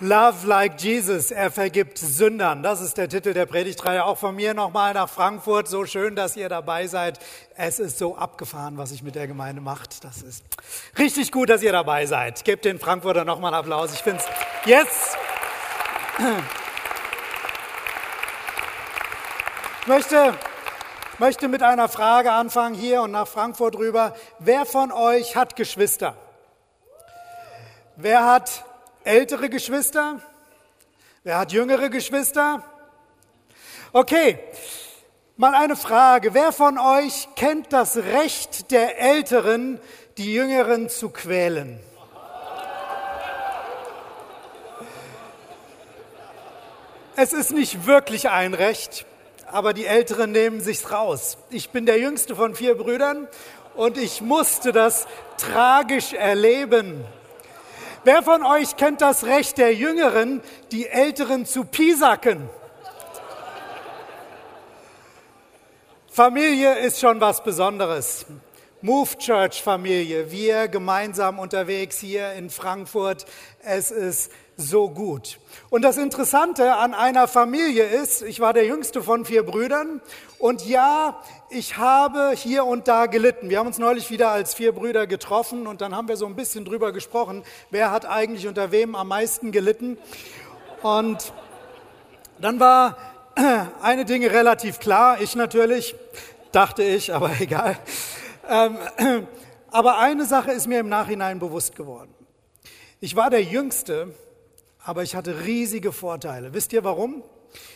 Love like Jesus, er vergibt Sündern. Das ist der Titel der Predigtreihe. Auch von mir nochmal nach Frankfurt. So schön, dass ihr dabei seid. Es ist so abgefahren, was ich mit der Gemeinde macht. Das ist richtig gut, dass ihr dabei seid. Gebt den Frankfurter nochmal einen Applaus. Ich finde es jetzt. Ich möchte, möchte mit einer Frage anfangen hier und nach Frankfurt rüber. Wer von euch hat Geschwister? Wer hat ältere Geschwister? Wer hat jüngere Geschwister? Okay, mal eine Frage. Wer von euch kennt das Recht der Älteren, die Jüngeren zu quälen? Es ist nicht wirklich ein Recht, aber die Älteren nehmen sich's raus. Ich bin der jüngste von vier Brüdern und ich musste das tragisch erleben. Wer von euch kennt das Recht der Jüngeren, die Älteren zu piesacken? Familie ist schon was Besonderes. Move Church Familie, wir gemeinsam unterwegs hier in Frankfurt. Es ist so gut. Und das Interessante an einer Familie ist, ich war der jüngste von vier Brüdern und ja, ich habe hier und da gelitten. Wir haben uns neulich wieder als vier Brüder getroffen und dann haben wir so ein bisschen drüber gesprochen, wer hat eigentlich unter wem am meisten gelitten. Und dann war eine Dinge relativ klar, ich natürlich, dachte ich, aber egal. Ähm, aber eine Sache ist mir im Nachhinein bewusst geworden. Ich war der Jüngste aber ich hatte riesige Vorteile. Wisst ihr warum?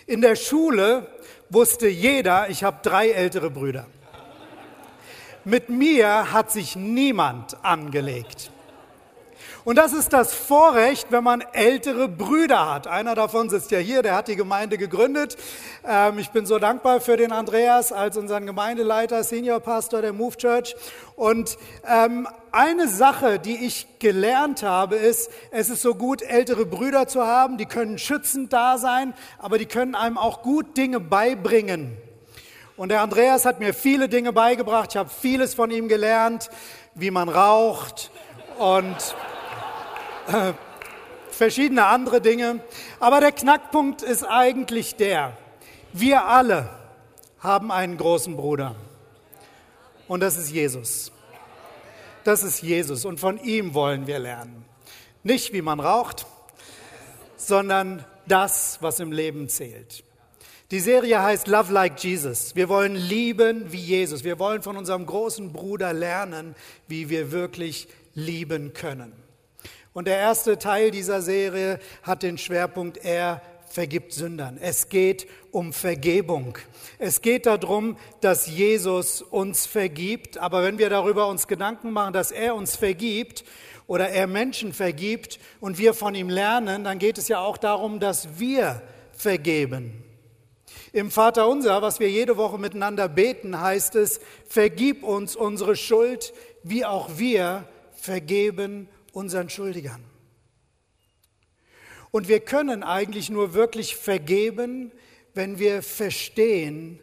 In der Schule wusste jeder, ich habe drei ältere Brüder. Mit mir hat sich niemand angelegt. Und das ist das Vorrecht, wenn man ältere Brüder hat. Einer davon sitzt ja hier, der hat die Gemeinde gegründet. Ähm, ich bin so dankbar für den Andreas als unseren Gemeindeleiter, Senior Pastor der Move Church. Und ähm, eine Sache, die ich gelernt habe, ist, es ist so gut, ältere Brüder zu haben. Die können schützend da sein, aber die können einem auch gut Dinge beibringen. Und der Andreas hat mir viele Dinge beigebracht. Ich habe vieles von ihm gelernt, wie man raucht und äh, verschiedene andere Dinge. Aber der Knackpunkt ist eigentlich der, wir alle haben einen großen Bruder. Und das ist Jesus. Das ist Jesus und von ihm wollen wir lernen. Nicht wie man raucht, sondern das, was im Leben zählt. Die Serie heißt Love Like Jesus. Wir wollen lieben wie Jesus. Wir wollen von unserem großen Bruder lernen, wie wir wirklich lieben können. Und der erste Teil dieser Serie hat den Schwerpunkt, er vergibt Sündern. Es geht um Vergebung. Es geht darum, dass Jesus uns vergibt. Aber wenn wir darüber uns Gedanken machen, dass er uns vergibt oder er Menschen vergibt und wir von ihm lernen, dann geht es ja auch darum, dass wir vergeben. Im Vater unser, was wir jede Woche miteinander beten, heißt es, vergib uns unsere Schuld, wie auch wir vergeben unseren Schuldigern. Und wir können eigentlich nur wirklich vergeben, wenn wir verstehen,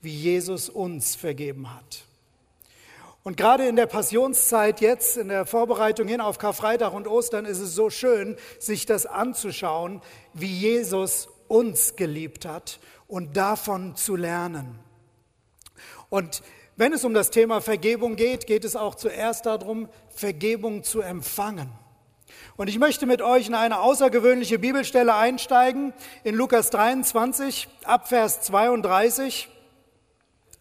wie Jesus uns vergeben hat. Und gerade in der Passionszeit jetzt, in der Vorbereitung hin auf Karfreitag und Ostern, ist es so schön, sich das anzuschauen, wie Jesus uns geliebt hat und davon zu lernen. Und wenn es um das Thema Vergebung geht, geht es auch zuerst darum, Vergebung zu empfangen. Und ich möchte mit euch in eine außergewöhnliche Bibelstelle einsteigen, in Lukas 23, Abvers 32.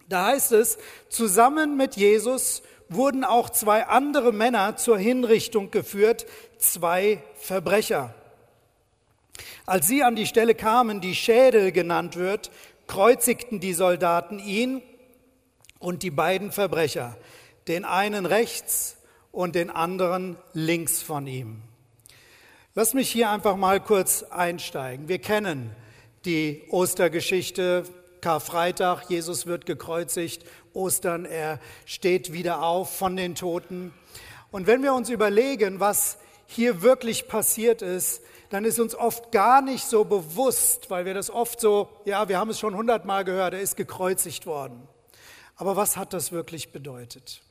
Da heißt es, zusammen mit Jesus wurden auch zwei andere Männer zur Hinrichtung geführt, zwei Verbrecher. Als sie an die Stelle kamen, die Schädel genannt wird, kreuzigten die Soldaten ihn und die beiden Verbrecher, den einen rechts und den anderen links von ihm. Lass mich hier einfach mal kurz einsteigen. Wir kennen die Ostergeschichte, Karfreitag, Jesus wird gekreuzigt, Ostern, er steht wieder auf von den Toten. Und wenn wir uns überlegen, was hier wirklich passiert ist, dann ist uns oft gar nicht so bewusst, weil wir das oft so, ja, wir haben es schon hundertmal gehört, er ist gekreuzigt worden. Aber was hat das wirklich bedeutet?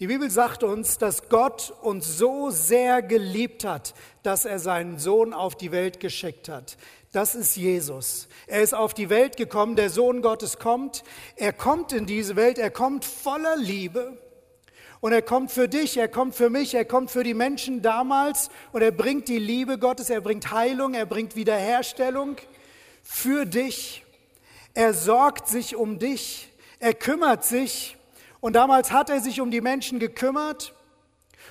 Die Bibel sagt uns, dass Gott uns so sehr geliebt hat, dass er seinen Sohn auf die Welt geschickt hat. Das ist Jesus. Er ist auf die Welt gekommen, der Sohn Gottes kommt. Er kommt in diese Welt, er kommt voller Liebe. Und er kommt für dich, er kommt für mich, er kommt für die Menschen damals und er bringt die Liebe Gottes, er bringt Heilung, er bringt Wiederherstellung für dich. Er sorgt sich um dich, er kümmert sich und damals hat er sich um die Menschen gekümmert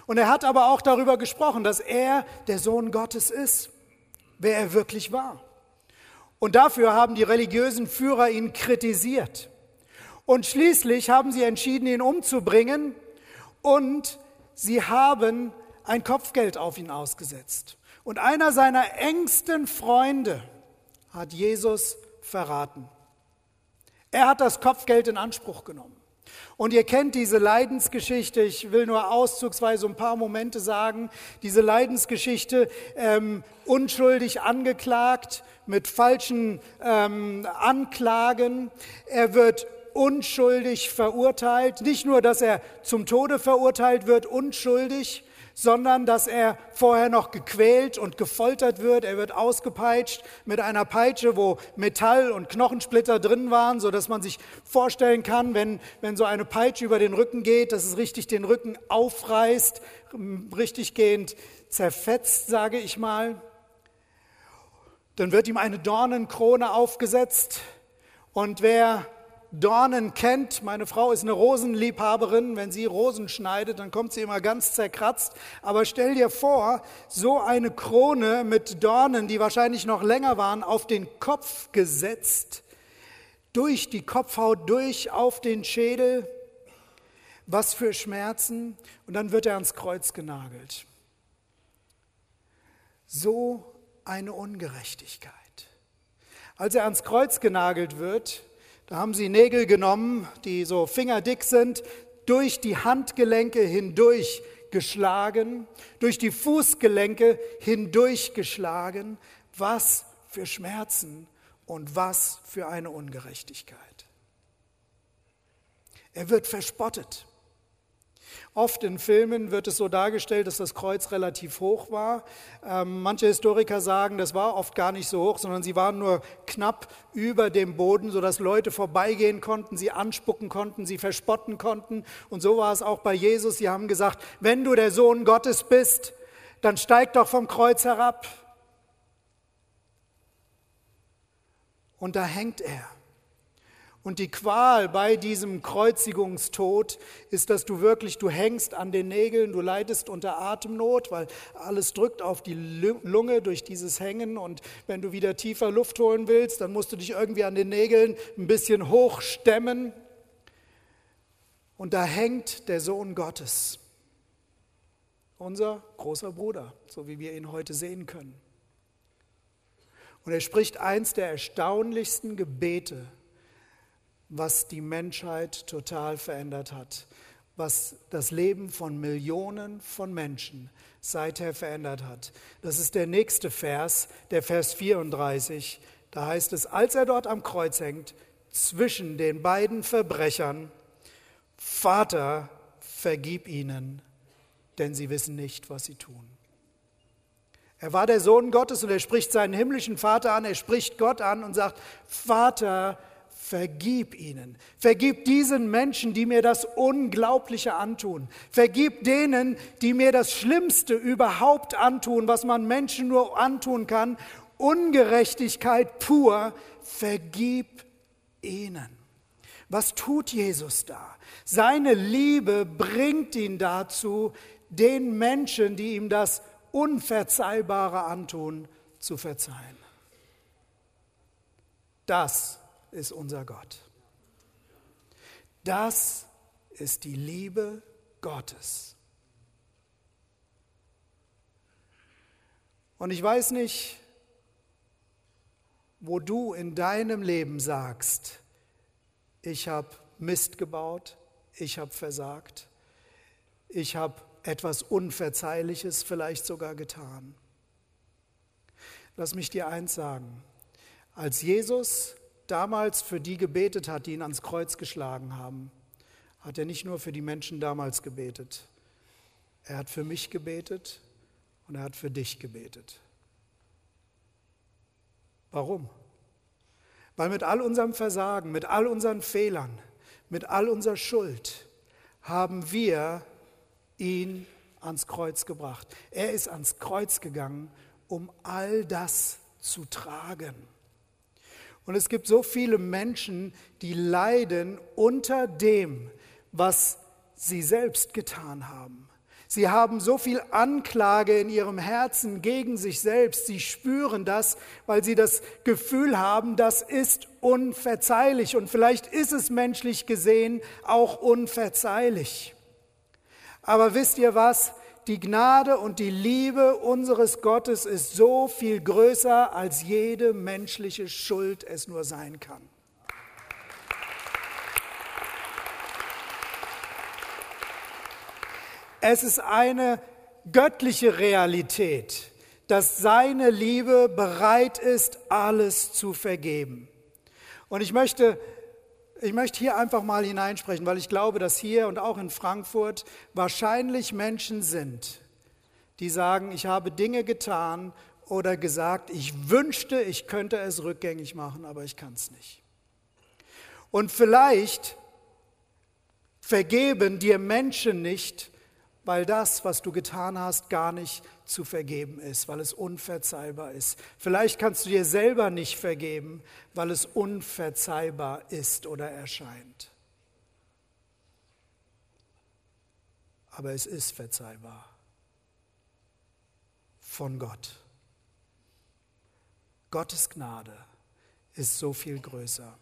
und er hat aber auch darüber gesprochen, dass er der Sohn Gottes ist, wer er wirklich war. Und dafür haben die religiösen Führer ihn kritisiert. Und schließlich haben sie entschieden, ihn umzubringen und sie haben ein Kopfgeld auf ihn ausgesetzt. Und einer seiner engsten Freunde hat Jesus verraten. Er hat das Kopfgeld in Anspruch genommen. Und ihr kennt diese Leidensgeschichte. Ich will nur auszugsweise ein paar Momente sagen. Diese Leidensgeschichte, ähm, unschuldig angeklagt, mit falschen ähm, Anklagen. Er wird unschuldig verurteilt. Nicht nur, dass er zum Tode verurteilt wird, unschuldig, sondern dass er vorher noch gequält und gefoltert wird. Er wird ausgepeitscht mit einer Peitsche, wo Metall und Knochensplitter drin waren, so dass man sich vorstellen kann, wenn, wenn so eine Peitsche über den Rücken geht, dass es richtig den Rücken aufreißt, richtig gehend zerfetzt, sage ich mal. Dann wird ihm eine Dornenkrone aufgesetzt. Und wer Dornen kennt. Meine Frau ist eine Rosenliebhaberin. Wenn sie Rosen schneidet, dann kommt sie immer ganz zerkratzt. Aber stell dir vor, so eine Krone mit Dornen, die wahrscheinlich noch länger waren, auf den Kopf gesetzt, durch die Kopfhaut, durch auf den Schädel. Was für Schmerzen. Und dann wird er ans Kreuz genagelt. So eine Ungerechtigkeit. Als er ans Kreuz genagelt wird, da haben sie Nägel genommen, die so fingerdick sind, durch die Handgelenke hindurch geschlagen, durch die Fußgelenke hindurch geschlagen. Was für Schmerzen und was für eine Ungerechtigkeit. Er wird verspottet. Oft in Filmen wird es so dargestellt, dass das Kreuz relativ hoch war. Ähm, manche Historiker sagen, das war oft gar nicht so hoch, sondern sie waren nur knapp über dem Boden, sodass Leute vorbeigehen konnten, sie anspucken konnten, sie verspotten konnten. Und so war es auch bei Jesus. Sie haben gesagt, wenn du der Sohn Gottes bist, dann steig doch vom Kreuz herab. Und da hängt er. Und die Qual bei diesem Kreuzigungstod ist, dass du wirklich, du hängst an den Nägeln, du leidest unter Atemnot, weil alles drückt auf die Lunge durch dieses Hängen. Und wenn du wieder tiefer Luft holen willst, dann musst du dich irgendwie an den Nägeln ein bisschen hochstemmen. Und da hängt der Sohn Gottes, unser großer Bruder, so wie wir ihn heute sehen können. Und er spricht eins der erstaunlichsten Gebete was die Menschheit total verändert hat, was das Leben von Millionen von Menschen seither verändert hat. Das ist der nächste Vers, der Vers 34. Da heißt es, als er dort am Kreuz hängt, zwischen den beiden Verbrechern, Vater, vergib ihnen, denn sie wissen nicht, was sie tun. Er war der Sohn Gottes und er spricht seinen himmlischen Vater an, er spricht Gott an und sagt, Vater, vergib Vergib ihnen. Vergib diesen Menschen, die mir das Unglaubliche antun. Vergib denen, die mir das Schlimmste überhaupt antun, was man Menschen nur antun kann. Ungerechtigkeit pur. Vergib ihnen. Was tut Jesus da? Seine Liebe bringt ihn dazu, den Menschen, die ihm das Unverzeihbare antun, zu verzeihen. Das ist unser Gott. Das ist die Liebe Gottes. Und ich weiß nicht, wo du in deinem Leben sagst, ich habe Mist gebaut, ich habe versagt, ich habe etwas Unverzeihliches vielleicht sogar getan. Lass mich dir eins sagen. Als Jesus damals für die gebetet hat, die ihn ans Kreuz geschlagen haben, hat er nicht nur für die Menschen damals gebetet, er hat für mich gebetet und er hat für dich gebetet. Warum? Weil mit all unserem Versagen, mit all unseren Fehlern, mit all unserer Schuld haben wir ihn ans Kreuz gebracht. Er ist ans Kreuz gegangen, um all das zu tragen. Und es gibt so viele Menschen, die leiden unter dem, was sie selbst getan haben. Sie haben so viel Anklage in ihrem Herzen gegen sich selbst. Sie spüren das, weil sie das Gefühl haben, das ist unverzeihlich. Und vielleicht ist es menschlich gesehen auch unverzeihlich. Aber wisst ihr was? Die Gnade und die Liebe unseres Gottes ist so viel größer, als jede menschliche Schuld es nur sein kann. Es ist eine göttliche Realität, dass seine Liebe bereit ist, alles zu vergeben. Und ich möchte, ich möchte hier einfach mal hineinsprechen, weil ich glaube, dass hier und auch in Frankfurt wahrscheinlich Menschen sind, die sagen, ich habe Dinge getan oder gesagt, ich wünschte, ich könnte es rückgängig machen, aber ich kann es nicht. Und vielleicht vergeben dir Menschen nicht, weil das, was du getan hast, gar nicht zu vergeben ist, weil es unverzeihbar ist. Vielleicht kannst du dir selber nicht vergeben, weil es unverzeihbar ist oder erscheint. Aber es ist verzeihbar von Gott. Gottes Gnade ist so viel größer.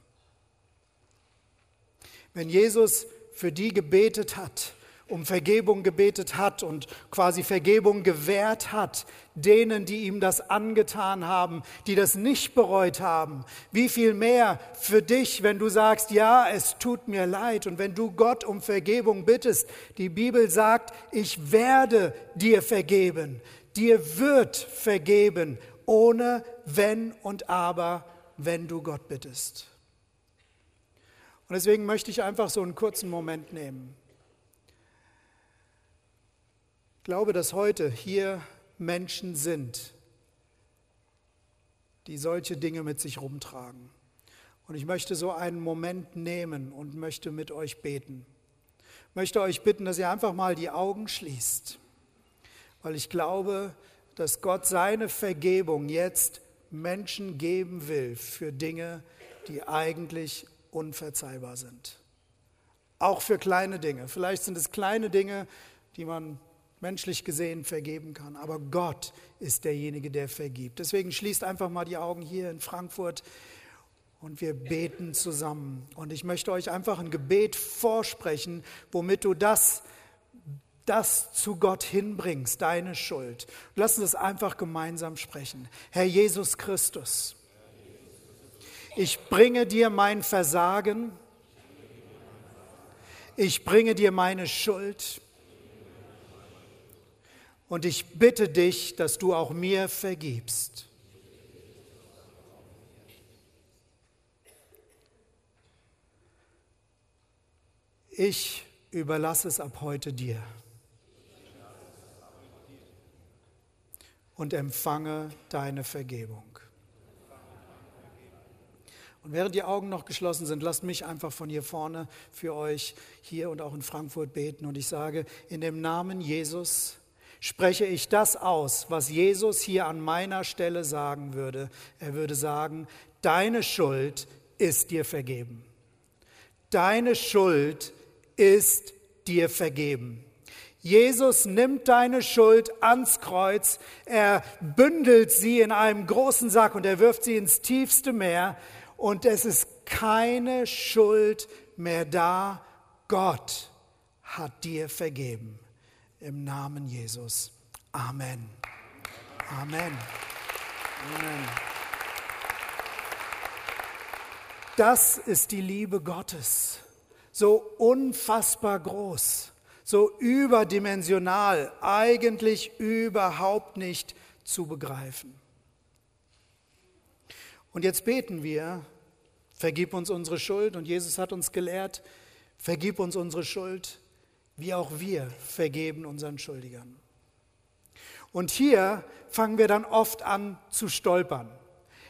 Wenn Jesus für die gebetet hat, um Vergebung gebetet hat und quasi Vergebung gewährt hat, denen, die ihm das angetan haben, die das nicht bereut haben. Wie viel mehr für dich, wenn du sagst, ja, es tut mir leid und wenn du Gott um Vergebung bittest. Die Bibel sagt, ich werde dir vergeben, dir wird vergeben, ohne wenn und aber, wenn du Gott bittest. Und deswegen möchte ich einfach so einen kurzen Moment nehmen ich glaube, dass heute hier Menschen sind, die solche Dinge mit sich rumtragen. Und ich möchte so einen Moment nehmen und möchte mit euch beten. Ich möchte euch bitten, dass ihr einfach mal die Augen schließt, weil ich glaube, dass Gott seine Vergebung jetzt Menschen geben will für Dinge, die eigentlich unverzeihbar sind. Auch für kleine Dinge. Vielleicht sind es kleine Dinge, die man menschlich gesehen vergeben kann. Aber Gott ist derjenige, der vergibt. Deswegen schließt einfach mal die Augen hier in Frankfurt und wir beten zusammen. Und ich möchte euch einfach ein Gebet vorsprechen, womit du das, das zu Gott hinbringst, deine Schuld. Lass uns das einfach gemeinsam sprechen. Herr Jesus Christus, ich bringe dir mein Versagen. Ich bringe dir meine Schuld. Und ich bitte dich, dass du auch mir vergibst. Ich überlasse es ab heute dir und empfange deine Vergebung. Und während die Augen noch geschlossen sind, lasst mich einfach von hier vorne für euch hier und auch in Frankfurt beten. Und ich sage, in dem Namen Jesus, spreche ich das aus, was Jesus hier an meiner Stelle sagen würde. Er würde sagen, deine Schuld ist dir vergeben. Deine Schuld ist dir vergeben. Jesus nimmt deine Schuld ans Kreuz, er bündelt sie in einem großen Sack und er wirft sie ins tiefste Meer und es ist keine Schuld mehr da. Gott hat dir vergeben im Namen Jesus. Amen. Amen. Amen. Das ist die Liebe Gottes. So unfassbar groß, so überdimensional, eigentlich überhaupt nicht zu begreifen. Und jetzt beten wir, vergib uns unsere Schuld. Und Jesus hat uns gelehrt, vergib uns unsere Schuld, wie auch wir vergeben unseren Schuldigern. Und hier fangen wir dann oft an zu stolpern,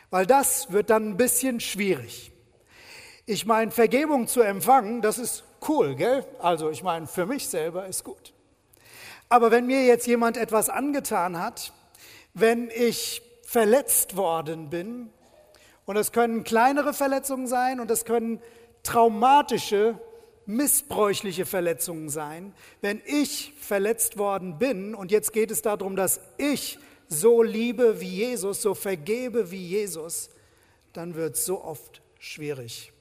weil das wird dann ein bisschen schwierig. Ich meine, Vergebung zu empfangen, das ist cool, gell? Also ich meine, für mich selber ist gut. Aber wenn mir jetzt jemand etwas angetan hat, wenn ich verletzt worden bin, und es können kleinere Verletzungen sein und es können traumatische, missbräuchliche Verletzungen sein, wenn ich verletzt worden bin und jetzt geht es darum, dass ich so liebe wie Jesus, so vergebe wie Jesus, dann wird es so oft schwierig.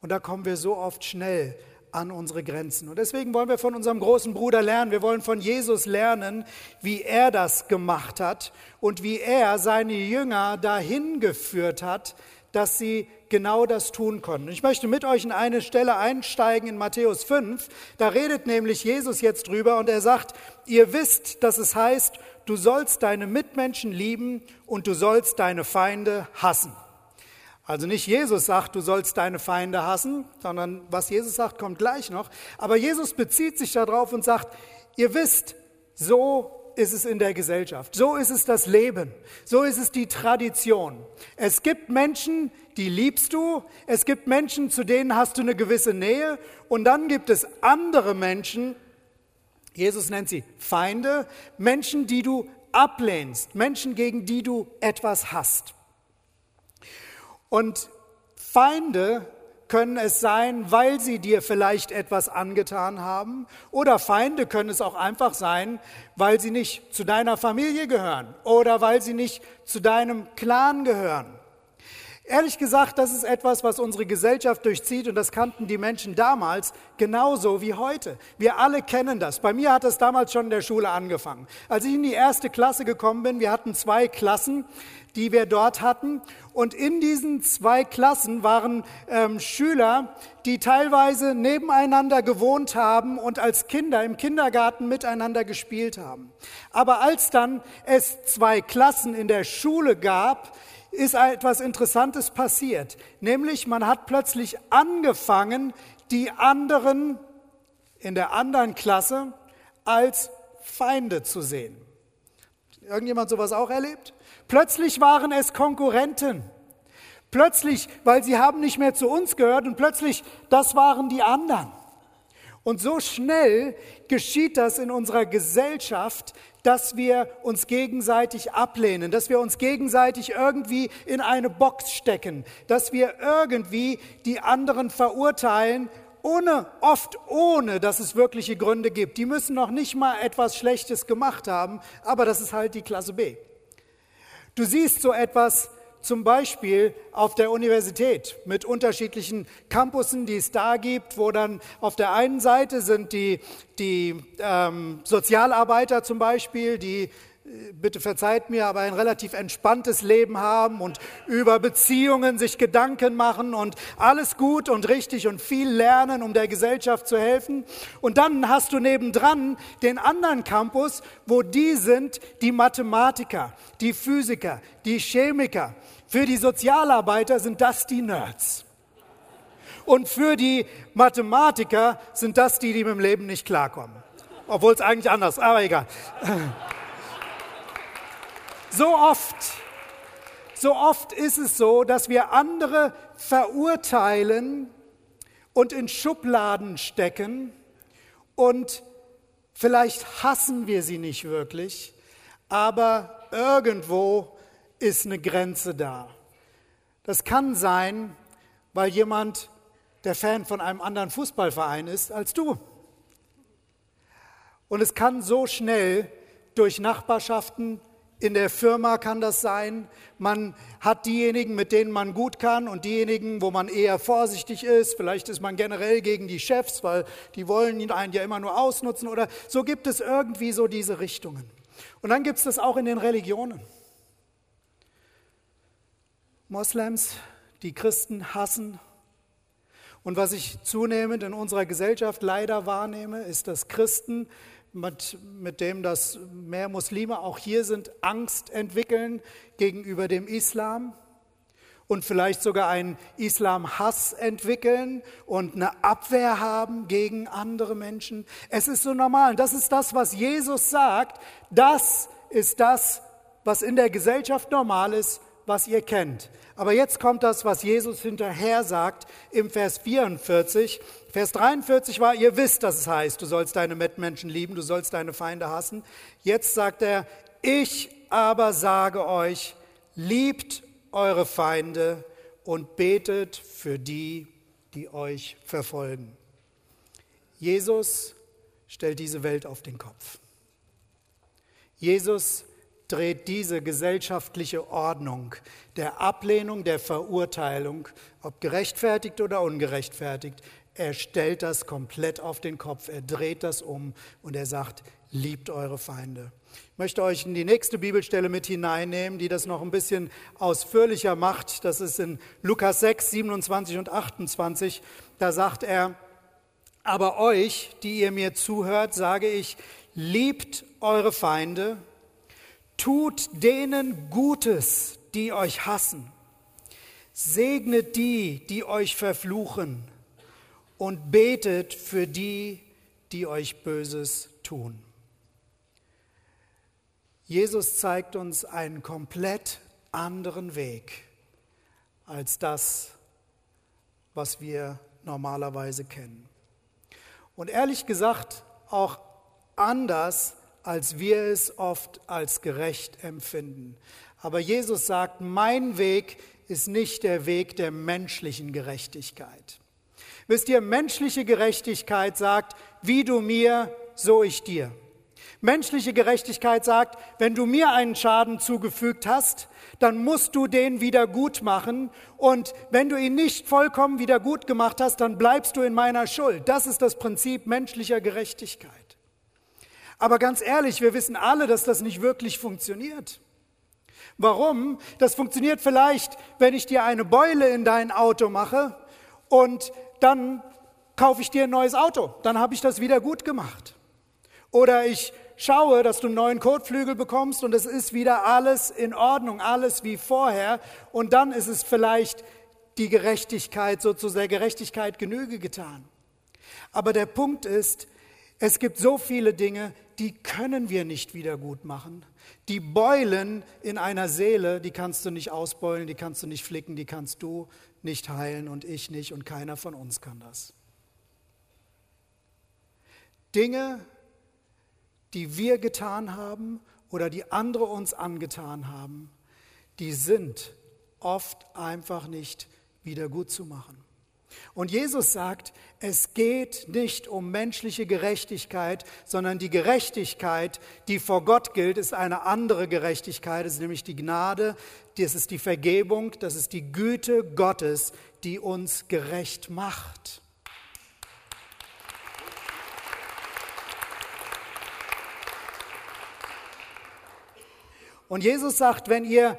Und da kommen wir so oft schnell an unsere Grenzen. Und deswegen wollen wir von unserem großen Bruder lernen. Wir wollen von Jesus lernen, wie er das gemacht hat und wie er seine Jünger dahin geführt hat, dass sie genau das tun konnten. Ich möchte mit euch in eine Stelle einsteigen in Matthäus 5. Da redet nämlich Jesus jetzt drüber und er sagt, ihr wisst, dass es heißt, du sollst deine Mitmenschen lieben und du sollst deine Feinde hassen. Also nicht Jesus sagt, du sollst deine Feinde hassen, sondern was Jesus sagt, kommt gleich noch. Aber Jesus bezieht sich darauf und sagt, ihr wisst, so ist es in der Gesellschaft, so ist es das Leben, so ist es die Tradition. Es gibt Menschen, die liebst du, es gibt Menschen, zu denen hast du eine gewisse Nähe und dann gibt es andere Menschen, Jesus nennt sie Feinde, Menschen, die du ablehnst, Menschen, gegen die du etwas hast. Und Feinde können es sein, weil sie dir vielleicht etwas angetan haben. Oder Feinde können es auch einfach sein, weil sie nicht zu deiner Familie gehören oder weil sie nicht zu deinem Clan gehören. Ehrlich gesagt, das ist etwas, was unsere Gesellschaft durchzieht und das kannten die Menschen damals genauso wie heute. Wir alle kennen das. Bei mir hat es damals schon in der Schule angefangen. Als ich in die erste Klasse gekommen bin, wir hatten zwei Klassen, die wir dort hatten. Und in diesen zwei Klassen waren ähm, Schüler, die teilweise nebeneinander gewohnt haben und als Kinder im Kindergarten miteinander gespielt haben. Aber als dann es zwei Klassen in der Schule gab, ist etwas Interessantes passiert. Nämlich man hat plötzlich angefangen, die anderen in der anderen Klasse als Feinde zu sehen. Irgendjemand sowas auch erlebt? Plötzlich waren es Konkurrenten. Plötzlich, weil sie haben nicht mehr zu uns gehört und plötzlich, das waren die anderen. Und so schnell geschieht das in unserer Gesellschaft, dass wir uns gegenseitig ablehnen, dass wir uns gegenseitig irgendwie in eine Box stecken, dass wir irgendwie die anderen verurteilen, ohne, oft ohne, dass es wirkliche Gründe gibt. Die müssen noch nicht mal etwas Schlechtes gemacht haben, aber das ist halt die Klasse B. Du siehst so etwas zum Beispiel auf der Universität mit unterschiedlichen Campussen, die es da gibt, wo dann auf der einen Seite sind die, die ähm, Sozialarbeiter zum Beispiel, die bitte verzeiht mir, aber ein relativ entspanntes Leben haben und über Beziehungen sich Gedanken machen und alles gut und richtig und viel lernen, um der Gesellschaft zu helfen. Und dann hast du nebendran den anderen Campus, wo die sind, die Mathematiker, die Physiker, die Chemiker. Für die Sozialarbeiter sind das die Nerds. Und für die Mathematiker sind das die, die mit dem Leben nicht klarkommen. Obwohl es eigentlich anders, aber egal. So oft, so oft ist es so, dass wir andere verurteilen und in Schubladen stecken und vielleicht hassen wir sie nicht wirklich, aber irgendwo ist eine Grenze da. Das kann sein, weil jemand der Fan von einem anderen Fußballverein ist als du. Und es kann so schnell durch Nachbarschaften in der Firma kann das sein. Man hat diejenigen, mit denen man gut kann und diejenigen, wo man eher vorsichtig ist. Vielleicht ist man generell gegen die Chefs, weil die wollen einen ja immer nur ausnutzen. Oder so gibt es irgendwie so diese Richtungen. Und dann gibt es das auch in den Religionen. Moslems, die Christen hassen. Und was ich zunehmend in unserer Gesellschaft leider wahrnehme, ist, dass Christen mit, mit dem, dass mehr Muslime auch hier sind, Angst entwickeln gegenüber dem Islam. und vielleicht sogar einen Islam-Hass entwickeln und eine Abwehr haben gegen andere Menschen. Es ist so normal. Das ist das, was Jesus sagt. Das ist das, was in der Gesellschaft normal ist, was ihr kennt. Aber jetzt kommt das, was Jesus hinterher sagt im Vers 44. Vers 43 war, ihr wisst, dass es heißt, du sollst deine Mitmenschen lieben, du sollst deine Feinde hassen. Jetzt sagt er, ich aber sage euch, liebt eure Feinde und betet für die, die euch verfolgen. Jesus stellt diese Welt auf den Kopf. Jesus dreht diese gesellschaftliche Ordnung der Ablehnung, der Verurteilung, ob gerechtfertigt oder ungerechtfertigt, er stellt das komplett auf den Kopf, er dreht das um und er sagt, liebt eure Feinde. Ich möchte euch in die nächste Bibelstelle mit hineinnehmen, die das noch ein bisschen ausführlicher macht. Das ist in Lukas 6, 27 und 28. Da sagt er, aber euch, die ihr mir zuhört, sage ich, liebt eure Feinde, tut denen Gutes, die euch hassen, segnet die, die euch verfluchen und betet für die, die euch Böses tun. Jesus zeigt uns einen komplett anderen Weg als das, was wir normalerweise kennen. Und ehrlich gesagt auch anders, als wir es oft als gerecht empfinden. Aber Jesus sagt, mein Weg ist nicht der Weg der menschlichen Gerechtigkeit. Wisst ihr, menschliche Gerechtigkeit sagt, wie du mir, so ich dir. Menschliche Gerechtigkeit sagt, wenn du mir einen Schaden zugefügt hast, dann musst du den wieder gut machen. Und wenn du ihn nicht vollkommen wieder gut gemacht hast, dann bleibst du in meiner Schuld. Das ist das Prinzip menschlicher Gerechtigkeit. Aber ganz ehrlich, wir wissen alle, dass das nicht wirklich funktioniert. Warum? Das funktioniert vielleicht, wenn ich dir eine Beule in dein Auto mache und dann kaufe ich dir ein neues Auto. Dann habe ich das wieder gut gemacht. Oder ich schaue, dass du einen neuen Kotflügel bekommst und es ist wieder alles in Ordnung, alles wie vorher. Und dann ist es vielleicht die Gerechtigkeit, sozusagen Gerechtigkeit Genüge getan. Aber der Punkt ist, es gibt so viele Dinge, die können wir nicht wieder gut machen. Die Beulen in einer Seele, die kannst du nicht ausbeulen, die kannst du nicht flicken, die kannst du nicht heilen und ich nicht und keiner von uns kann das. Dinge, die wir getan haben oder die andere uns angetan haben, die sind oft einfach nicht wieder gut zu machen. Und Jesus sagt, es geht nicht um menschliche Gerechtigkeit, sondern die Gerechtigkeit, die vor Gott gilt, ist eine andere Gerechtigkeit, es ist nämlich die Gnade, das ist die Vergebung, das ist die Güte Gottes, die uns gerecht macht. Und Jesus sagt, wenn ihr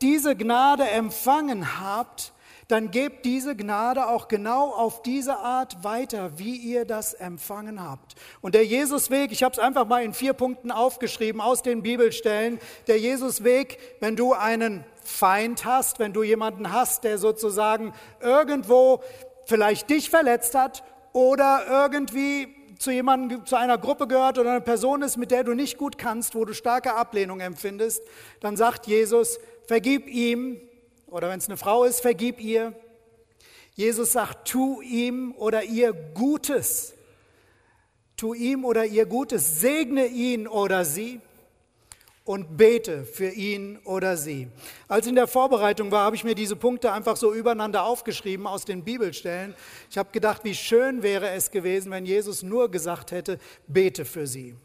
diese Gnade empfangen habt, dann gebt diese Gnade auch genau auf diese Art weiter, wie ihr das empfangen habt. Und der Jesusweg, ich habe es einfach mal in vier Punkten aufgeschrieben aus den Bibelstellen, der Jesusweg, wenn du einen Feind hast, wenn du jemanden hast, der sozusagen irgendwo vielleicht dich verletzt hat oder irgendwie zu jemandem, zu einer Gruppe gehört oder eine Person ist, mit der du nicht gut kannst, wo du starke Ablehnung empfindest, dann sagt Jesus, vergib ihm oder wenn es eine Frau ist, vergib ihr. Jesus sagt, tu ihm oder ihr Gutes. Tu ihm oder ihr Gutes, segne ihn oder sie und bete für ihn oder sie. Als ich in der Vorbereitung war, habe ich mir diese Punkte einfach so übereinander aufgeschrieben aus den Bibelstellen. Ich habe gedacht, wie schön wäre es gewesen, wenn Jesus nur gesagt hätte, bete für sie.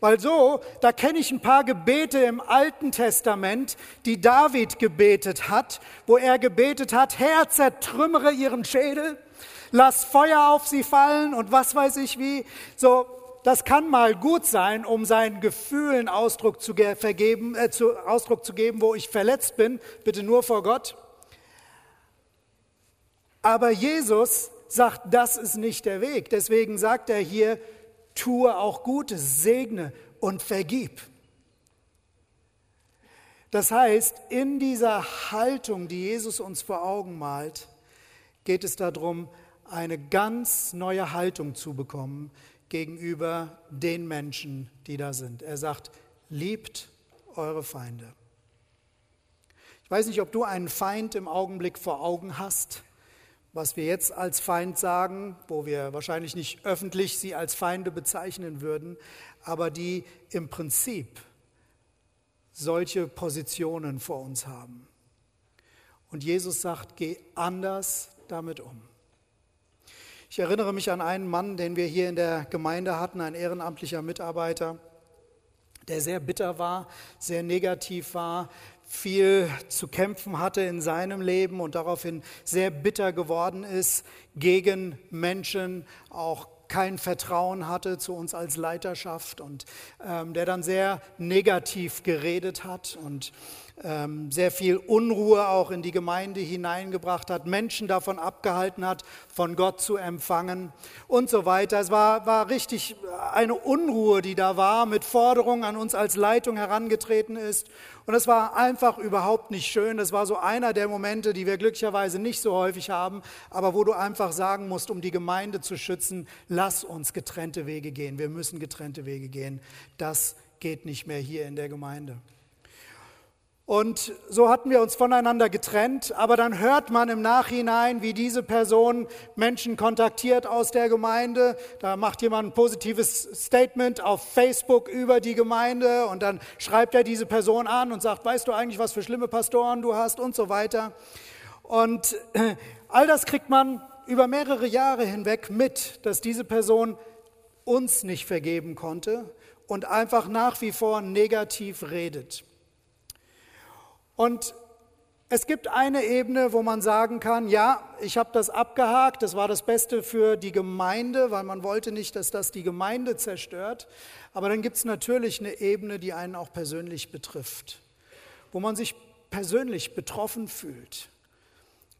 Weil so, da kenne ich ein paar Gebete im Alten Testament, die David gebetet hat, wo er gebetet hat, Herr, zertrümmere ihren Schädel, lass Feuer auf sie fallen und was weiß ich wie. So, das kann mal gut sein, um seinen Gefühlen Ausdruck zu, vergeben, äh, zu, Ausdruck zu geben, wo ich verletzt bin, bitte nur vor Gott. Aber Jesus sagt, das ist nicht der Weg. Deswegen sagt er hier, tue auch Gutes, segne und vergib. Das heißt, in dieser Haltung, die Jesus uns vor Augen malt, geht es darum, eine ganz neue Haltung zu bekommen gegenüber den Menschen, die da sind. Er sagt, liebt eure Feinde. Ich weiß nicht, ob du einen Feind im Augenblick vor Augen hast, was wir jetzt als Feind sagen, wo wir wahrscheinlich nicht öffentlich sie als Feinde bezeichnen würden, aber die im Prinzip solche Positionen vor uns haben. Und Jesus sagt, geh anders damit um. Ich erinnere mich an einen Mann, den wir hier in der Gemeinde hatten, ein ehrenamtlicher Mitarbeiter, der sehr bitter war, sehr negativ war, viel zu kämpfen hatte in seinem Leben und daraufhin sehr bitter geworden ist gegen Menschen, auch kein Vertrauen hatte zu uns als Leiterschaft und ähm, der dann sehr negativ geredet hat und ähm, sehr viel Unruhe auch in die Gemeinde hineingebracht hat, Menschen davon abgehalten hat, von Gott zu empfangen und so weiter. Es war, war richtig eine Unruhe, die da war, mit Forderungen an uns als Leitung herangetreten ist. Und es war einfach überhaupt nicht schön. Das war so einer der Momente, die wir glücklicherweise nicht so häufig haben, aber wo du einfach sagen musst, um die Gemeinde zu schützen, lass uns getrennte Wege gehen. Wir müssen getrennte Wege gehen. Das geht nicht mehr hier in der Gemeinde. Und so hatten wir uns voneinander getrennt, aber dann hört man im Nachhinein, wie diese Person Menschen kontaktiert aus der Gemeinde. Da macht jemand ein positives Statement auf Facebook über die Gemeinde und dann schreibt er diese Person an und sagt, weißt du eigentlich, was für schlimme Pastoren du hast und so weiter. Und all das kriegt man über mehrere Jahre hinweg mit, dass diese Person uns nicht vergeben konnte und einfach nach wie vor negativ redet. Und es gibt eine Ebene, wo man sagen kann, ja, ich habe das abgehakt, das war das Beste für die Gemeinde, weil man wollte nicht, dass das die Gemeinde zerstört. Aber dann gibt es natürlich eine Ebene, die einen auch persönlich betrifft, wo man sich persönlich betroffen fühlt.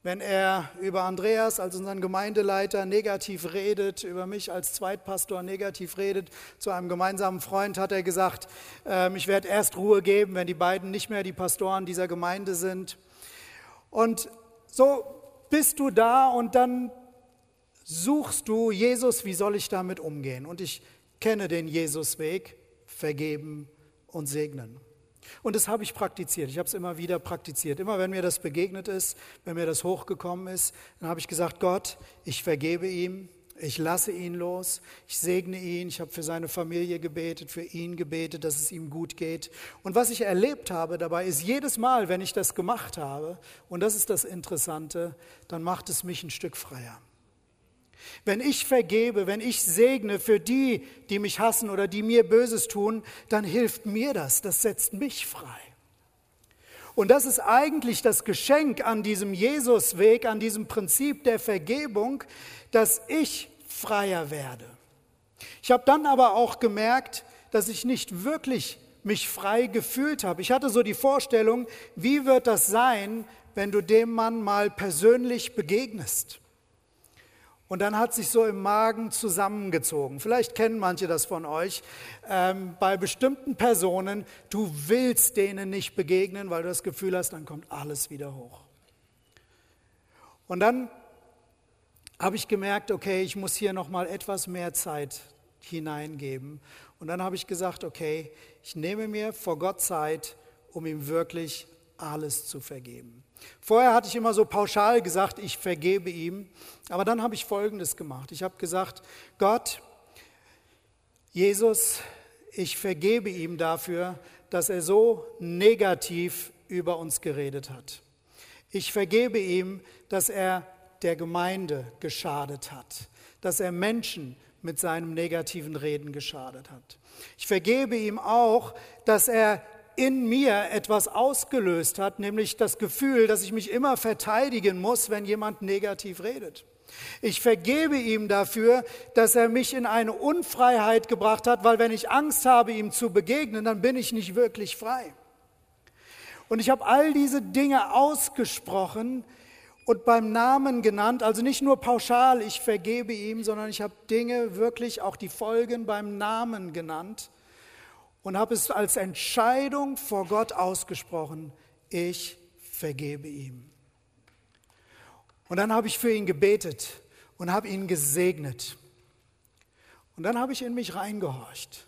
Wenn er über Andreas als unseren Gemeindeleiter negativ redet, über mich als Zweitpastor negativ redet, zu einem gemeinsamen Freund hat er gesagt, äh, ich werde erst Ruhe geben, wenn die beiden nicht mehr die Pastoren dieser Gemeinde sind. Und so bist du da und dann suchst du, Jesus, wie soll ich damit umgehen? Und ich kenne den Jesusweg, vergeben und segnen. Und das habe ich praktiziert. Ich habe es immer wieder praktiziert. Immer wenn mir das begegnet ist, wenn mir das hochgekommen ist, dann habe ich gesagt, Gott, ich vergebe ihm, ich lasse ihn los, ich segne ihn, ich habe für seine Familie gebetet, für ihn gebetet, dass es ihm gut geht. Und was ich erlebt habe dabei ist, jedes Mal, wenn ich das gemacht habe, und das ist das Interessante, dann macht es mich ein Stück freier. Wenn ich vergebe, wenn ich segne für die, die mich hassen oder die mir Böses tun, dann hilft mir das, das setzt mich frei. Und das ist eigentlich das Geschenk an diesem Jesusweg, an diesem Prinzip der Vergebung, dass ich freier werde. Ich habe dann aber auch gemerkt, dass ich nicht wirklich mich frei gefühlt habe. Ich hatte so die Vorstellung, wie wird das sein, wenn du dem Mann mal persönlich begegnest? Und dann hat sich so im Magen zusammengezogen. Vielleicht kennen manche das von euch. Ähm, bei bestimmten Personen, du willst denen nicht begegnen, weil du das Gefühl hast, dann kommt alles wieder hoch. Und dann habe ich gemerkt, okay, ich muss hier noch mal etwas mehr Zeit hineingeben. Und dann habe ich gesagt, okay, ich nehme mir vor Gott Zeit, um ihm wirklich alles zu vergeben. Vorher hatte ich immer so pauschal gesagt, ich vergebe ihm, aber dann habe ich Folgendes gemacht. Ich habe gesagt, Gott, Jesus, ich vergebe ihm dafür, dass er so negativ über uns geredet hat. Ich vergebe ihm, dass er der Gemeinde geschadet hat, dass er Menschen mit seinem negativen Reden geschadet hat. Ich vergebe ihm auch, dass er in mir etwas ausgelöst hat, nämlich das Gefühl, dass ich mich immer verteidigen muss, wenn jemand negativ redet. Ich vergebe ihm dafür, dass er mich in eine Unfreiheit gebracht hat, weil wenn ich Angst habe, ihm zu begegnen, dann bin ich nicht wirklich frei. Und ich habe all diese Dinge ausgesprochen und beim Namen genannt, also nicht nur pauschal, ich vergebe ihm, sondern ich habe Dinge wirklich, auch die Folgen beim Namen genannt und habe es als Entscheidung vor Gott ausgesprochen, ich vergebe ihm. Und dann habe ich für ihn gebetet und habe ihn gesegnet. Und dann habe ich in mich reingehorcht.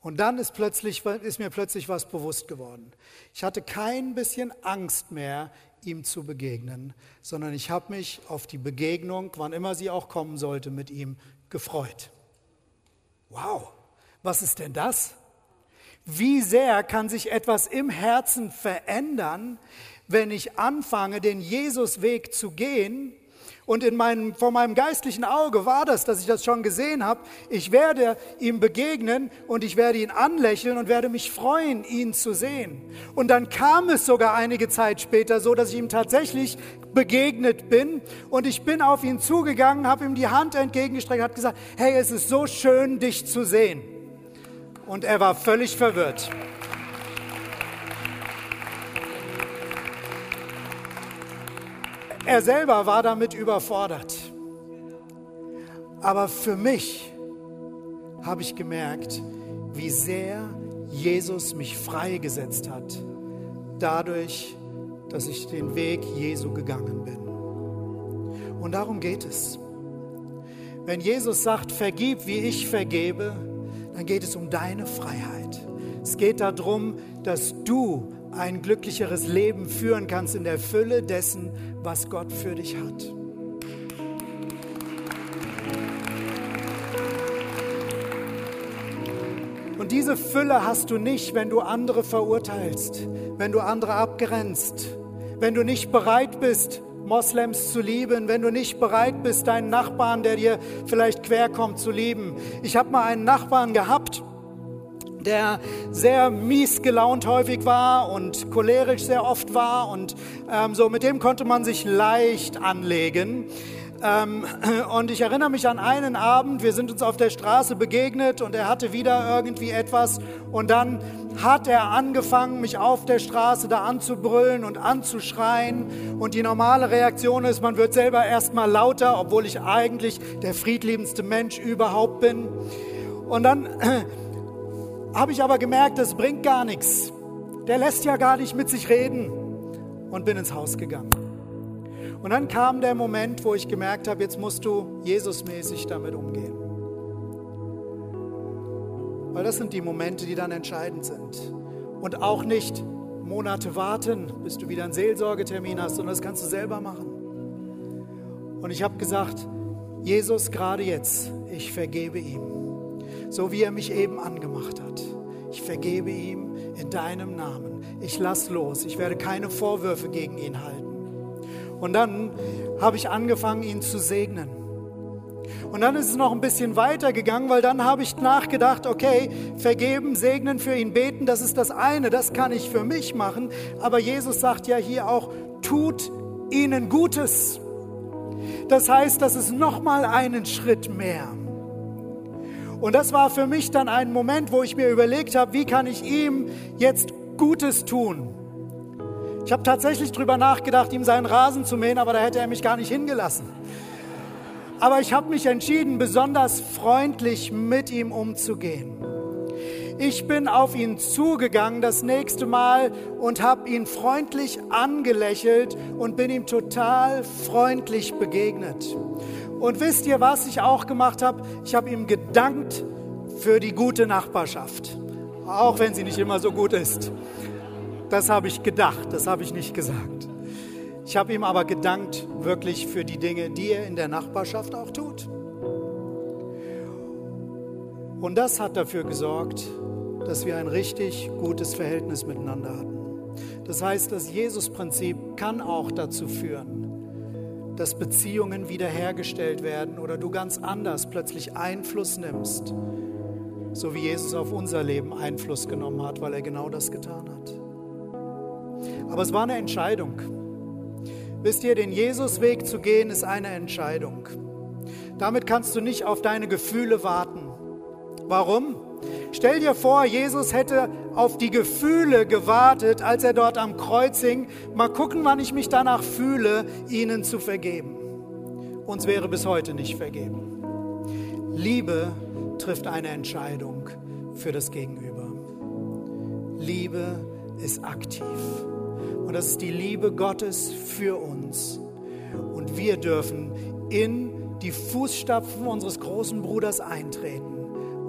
Und dann ist, plötzlich, ist mir plötzlich was bewusst geworden. Ich hatte kein bisschen Angst mehr, ihm zu begegnen, sondern ich habe mich auf die Begegnung, wann immer sie auch kommen sollte, mit ihm gefreut. Wow, was ist denn das? Wie sehr kann sich etwas im Herzen verändern, wenn ich anfange, den Jesusweg zu gehen und in meinem, vor meinem geistlichen Auge war das, dass ich das schon gesehen habe. Ich werde ihm begegnen und ich werde ihn anlächeln und werde mich freuen, ihn zu sehen. Und dann kam es sogar einige Zeit später so, dass ich ihm tatsächlich begegnet bin und ich bin auf ihn zugegangen, habe ihm die Hand entgegengestreckt, hat gesagt, hey, es ist so schön, dich zu sehen. Und er war völlig verwirrt. Er selber war damit überfordert. Aber für mich habe ich gemerkt, wie sehr Jesus mich freigesetzt hat, dadurch, dass ich den Weg Jesu gegangen bin. Und darum geht es. Wenn Jesus sagt, vergib, wie ich vergebe, dann geht es um deine Freiheit. Es geht darum, dass du ein glücklicheres Leben führen kannst in der Fülle dessen, was Gott für dich hat. Und diese Fülle hast du nicht, wenn du andere verurteilst, wenn du andere abgrenzt, wenn du nicht bereit bist, Moslems zu lieben, wenn du nicht bereit bist, deinen Nachbarn, der dir vielleicht querkommt, zu lieben. Ich habe mal einen Nachbarn gehabt, der sehr mies gelaunt häufig war und cholerisch sehr oft war und ähm, so mit dem konnte man sich leicht anlegen. Ähm, und ich erinnere mich an einen Abend, wir sind uns auf der Straße begegnet und er hatte wieder irgendwie etwas und dann hat er angefangen, mich auf der Straße da anzubrüllen und anzuschreien und die normale Reaktion ist, man wird selber erstmal lauter, obwohl ich eigentlich der friedliebendste Mensch überhaupt bin. Und dann habe ich aber gemerkt, das bringt gar nichts. Der lässt ja gar nicht mit sich reden und bin ins Haus gegangen. Und dann kam der Moment, wo ich gemerkt habe, jetzt musst du Jesusmäßig damit umgehen. Weil das sind die Momente, die dann entscheidend sind. Und auch nicht Monate warten, bis du wieder einen Seelsorgetermin hast, sondern das kannst du selber machen. Und ich habe gesagt, Jesus, gerade jetzt, ich vergebe ihm so wie er mich eben angemacht hat. Ich vergebe ihm in deinem Namen. Ich lass los. Ich werde keine Vorwürfe gegen ihn halten. Und dann habe ich angefangen, ihn zu segnen. Und dann ist es noch ein bisschen weiter gegangen, weil dann habe ich nachgedacht, okay, vergeben, segnen, für ihn beten, das ist das eine, das kann ich für mich machen. Aber Jesus sagt ja hier auch, tut ihnen Gutes. Das heißt, das ist nochmal einen Schritt mehr. Und das war für mich dann ein Moment, wo ich mir überlegt habe, wie kann ich ihm jetzt Gutes tun? Ich habe tatsächlich darüber nachgedacht, ihm seinen Rasen zu mähen, aber da hätte er mich gar nicht hingelassen. Aber ich habe mich entschieden, besonders freundlich mit ihm umzugehen. Ich bin auf ihn zugegangen das nächste Mal und habe ihn freundlich angelächelt und bin ihm total freundlich begegnet. Und wisst ihr, was ich auch gemacht habe? Ich habe ihm gedankt für die gute Nachbarschaft, auch wenn sie nicht immer so gut ist. Das habe ich gedacht, das habe ich nicht gesagt. Ich habe ihm aber gedankt wirklich für die Dinge, die er in der Nachbarschaft auch tut. Und das hat dafür gesorgt, dass wir ein richtig gutes Verhältnis miteinander hatten. Das heißt, das Jesus-Prinzip kann auch dazu führen, dass Beziehungen wiederhergestellt werden oder du ganz anders plötzlich Einfluss nimmst, so wie Jesus auf unser Leben Einfluss genommen hat, weil er genau das getan hat. Aber es war eine Entscheidung. Wisst ihr, den Jesusweg zu gehen, ist eine Entscheidung. Damit kannst du nicht auf deine Gefühle warten. Warum? Stell dir vor, Jesus hätte auf die Gefühle gewartet, als er dort am Kreuz hing. Mal gucken, wann ich mich danach fühle, ihnen zu vergeben. Uns wäre bis heute nicht vergeben. Liebe trifft eine Entscheidung für das Gegenüber. Liebe ist aktiv. Und das ist die Liebe Gottes für uns. Und wir dürfen in die Fußstapfen unseres großen Bruders eintreten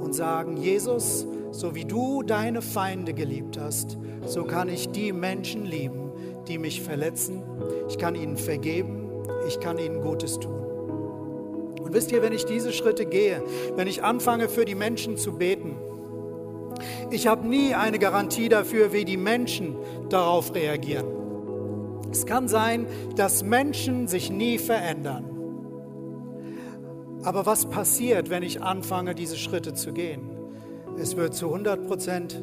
und sagen, Jesus, so wie du deine Feinde geliebt hast, so kann ich die Menschen lieben, die mich verletzen. Ich kann ihnen vergeben, ich kann ihnen Gutes tun. Und wisst ihr, wenn ich diese Schritte gehe, wenn ich anfange für die Menschen zu beten, ich habe nie eine Garantie dafür, wie die Menschen darauf reagieren. Es kann sein, dass Menschen sich nie verändern. Aber was passiert, wenn ich anfange, diese Schritte zu gehen? Es wird zu 100 Prozent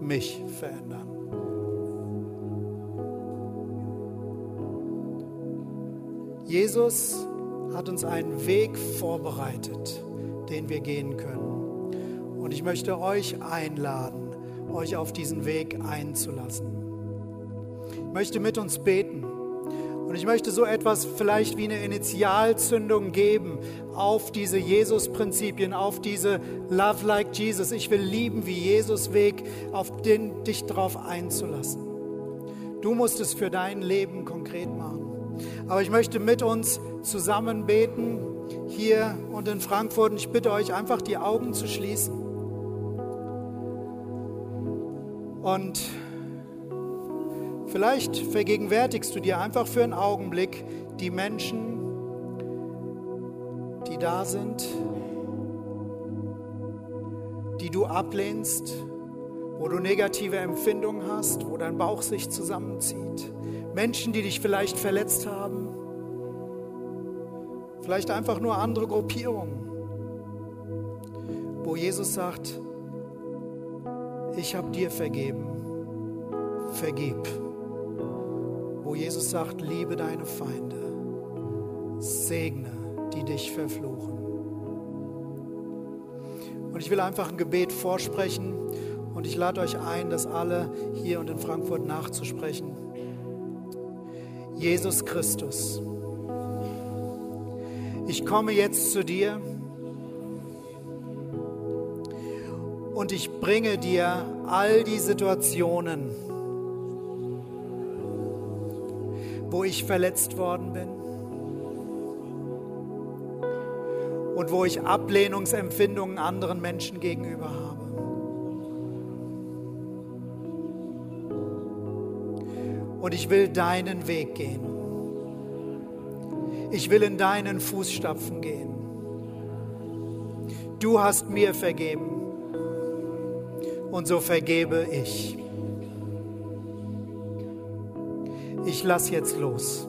mich verändern. Jesus hat uns einen Weg vorbereitet, den wir gehen können. Und ich möchte euch einladen, euch auf diesen Weg einzulassen. Ich möchte mit uns beten. Und ich möchte so etwas vielleicht wie eine Initialzündung geben auf diese Jesus-Prinzipien, auf diese Love like Jesus. Ich will lieben wie Jesus Weg, auf den dich darauf einzulassen. Du musst es für dein Leben konkret machen. Aber ich möchte mit uns zusammen beten, hier und in Frankfurt. Und ich bitte euch einfach die Augen zu schließen. Und vielleicht vergegenwärtigst du dir einfach für einen Augenblick die Menschen, die da sind, die du ablehnst, wo du negative Empfindungen hast, wo dein Bauch sich zusammenzieht. Menschen, die dich vielleicht verletzt haben. Vielleicht einfach nur andere Gruppierungen, wo Jesus sagt, ich habe dir vergeben, vergib. Wo Jesus sagt, liebe deine Feinde, segne, die dich verfluchen. Und ich will einfach ein Gebet vorsprechen und ich lade euch ein, das alle hier und in Frankfurt nachzusprechen. Jesus Christus, ich komme jetzt zu dir und ich bringe dir all die Situationen, wo ich verletzt worden bin und wo ich Ablehnungsempfindungen anderen Menschen gegenüber habe. und ich will deinen Weg gehen. Ich will in deinen Fußstapfen gehen. Du hast mir vergeben und so vergebe ich. Ich lasse jetzt los.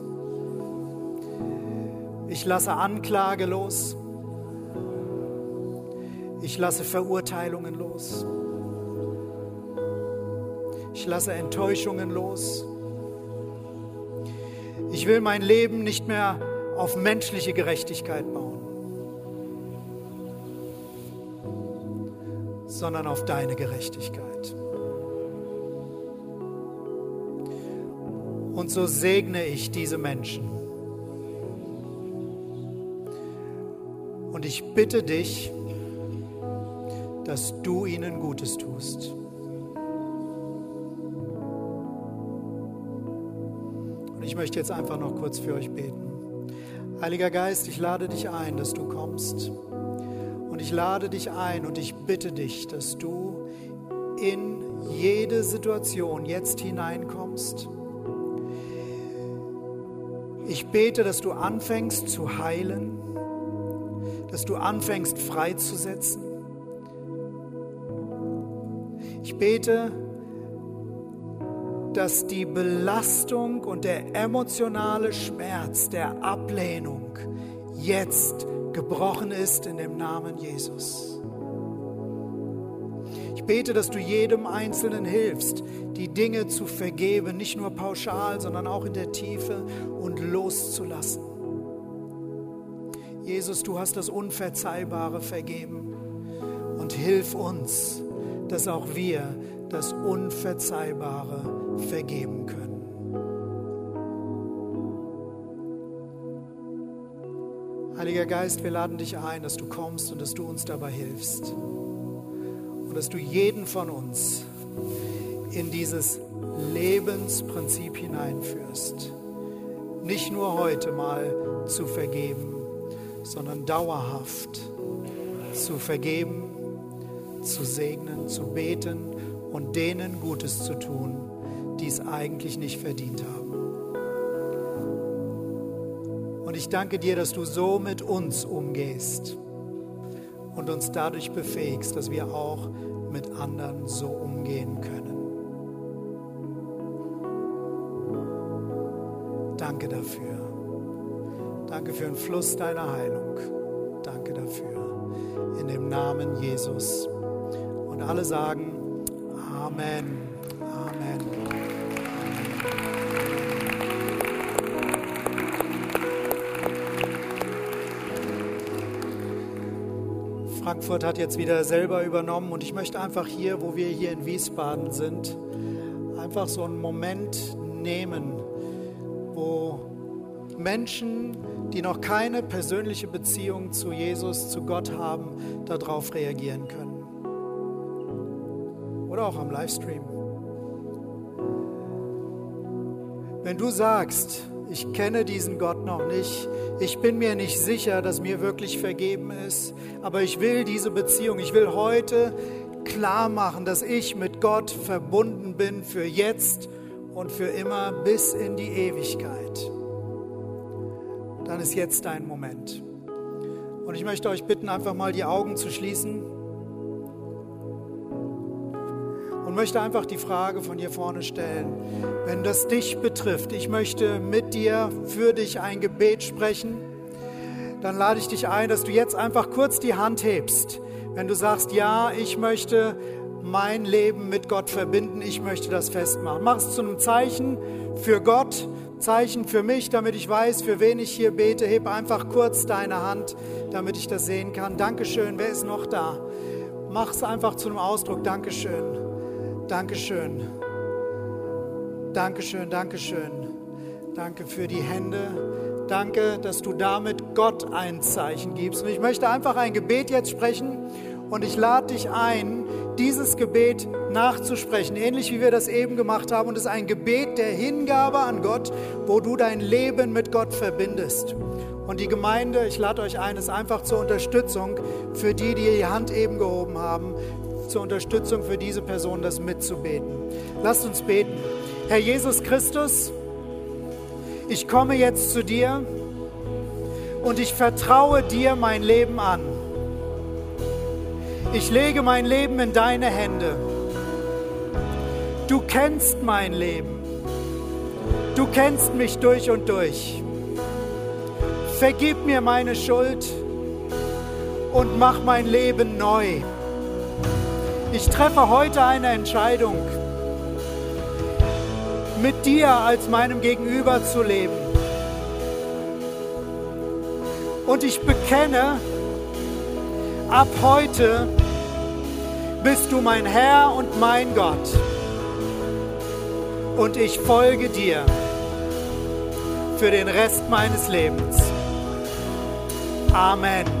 Ich lasse Anklage los. Ich lasse Verurteilungen los. Ich lasse Enttäuschungen los. Ich will mein Leben nicht mehr auf menschliche Gerechtigkeit bauen, sondern auf deine Gerechtigkeit. Und so segne ich diese Menschen. Und ich bitte dich, dass du ihnen Gutes tust. ich möchte jetzt einfach noch kurz für euch beten. Heiliger Geist, ich lade dich ein, dass du kommst. Und ich lade dich ein und ich bitte dich, dass du in jede Situation jetzt hineinkommst. Ich bete, dass du anfängst zu heilen, dass du anfängst freizusetzen. Ich bete, dass die Belastung und der emotionale Schmerz der Ablehnung jetzt gebrochen ist in dem Namen Jesus. Ich bete, dass du jedem Einzelnen hilfst, die Dinge zu vergeben, nicht nur pauschal, sondern auch in der Tiefe und loszulassen. Jesus, du hast das Unverzeihbare vergeben und hilf uns, dass auch wir das Unverzeihbare vergeben können. Heiliger Geist, wir laden dich ein, dass du kommst und dass du uns dabei hilfst. und dass du jeden von uns in dieses Lebensprinzip hineinführst. Nicht nur heute mal zu vergeben, sondern dauerhaft zu vergeben, zu segnen, zu beten und denen Gutes zu tun, die es eigentlich nicht verdient haben. Und ich danke dir, dass du so mit uns umgehst und uns dadurch befähigst, dass wir auch mit anderen so umgehen können. Danke dafür. Danke für den Fluss deiner Heilung. Danke dafür. In dem Namen Jesus. Und alle sagen Amen. Frankfurt hat jetzt wieder selber übernommen und ich möchte einfach hier, wo wir hier in Wiesbaden sind, einfach so einen Moment nehmen, wo Menschen, die noch keine persönliche Beziehung zu Jesus, zu Gott haben, darauf reagieren können. Oder auch am Livestream. Wenn du sagst, ich kenne diesen Gott noch nicht, ich bin mir nicht sicher, dass mir wirklich vergeben ist, aber ich will diese Beziehung, ich will heute klar machen, dass ich mit Gott verbunden bin für jetzt und für immer bis in die Ewigkeit. Dann ist jetzt dein Moment. Und ich möchte euch bitten, einfach mal die Augen zu schließen möchte einfach die Frage von hier vorne stellen. Wenn das dich betrifft, ich möchte mit dir, für dich ein Gebet sprechen, dann lade ich dich ein, dass du jetzt einfach kurz die Hand hebst. Wenn du sagst, ja, ich möchte mein Leben mit Gott verbinden, ich möchte das festmachen. Mach es zu einem Zeichen für Gott, Zeichen für mich, damit ich weiß, für wen ich hier bete. Heb einfach kurz deine Hand, damit ich das sehen kann. Dankeschön. Wer ist noch da? Mach es einfach zu einem Ausdruck. Dankeschön. Dankeschön. Dankeschön, Dankeschön. Danke für die Hände. Danke, dass du damit Gott ein Zeichen gibst. Und ich möchte einfach ein Gebet jetzt sprechen und ich lade dich ein, dieses Gebet nachzusprechen, ähnlich wie wir das eben gemacht haben. Und es ist ein Gebet der Hingabe an Gott, wo du dein Leben mit Gott verbindest. Und die Gemeinde, ich lade euch ein, ist einfach zur Unterstützung für die, die die Hand eben gehoben haben, zur Unterstützung für diese Person, das mitzubeten. Lasst uns beten. Herr Jesus Christus, ich komme jetzt zu dir und ich vertraue dir mein Leben an. Ich lege mein Leben in deine Hände. Du kennst mein Leben. Du kennst mich durch und durch. Vergib mir meine Schuld und mach mein Leben neu. Ich treffe heute eine Entscheidung, mit dir als meinem Gegenüber zu leben. Und ich bekenne, ab heute bist du mein Herr und mein Gott. Und ich folge dir für den Rest meines Lebens. Amen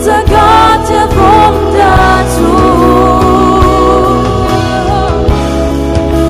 unser Gott, der Wunder zu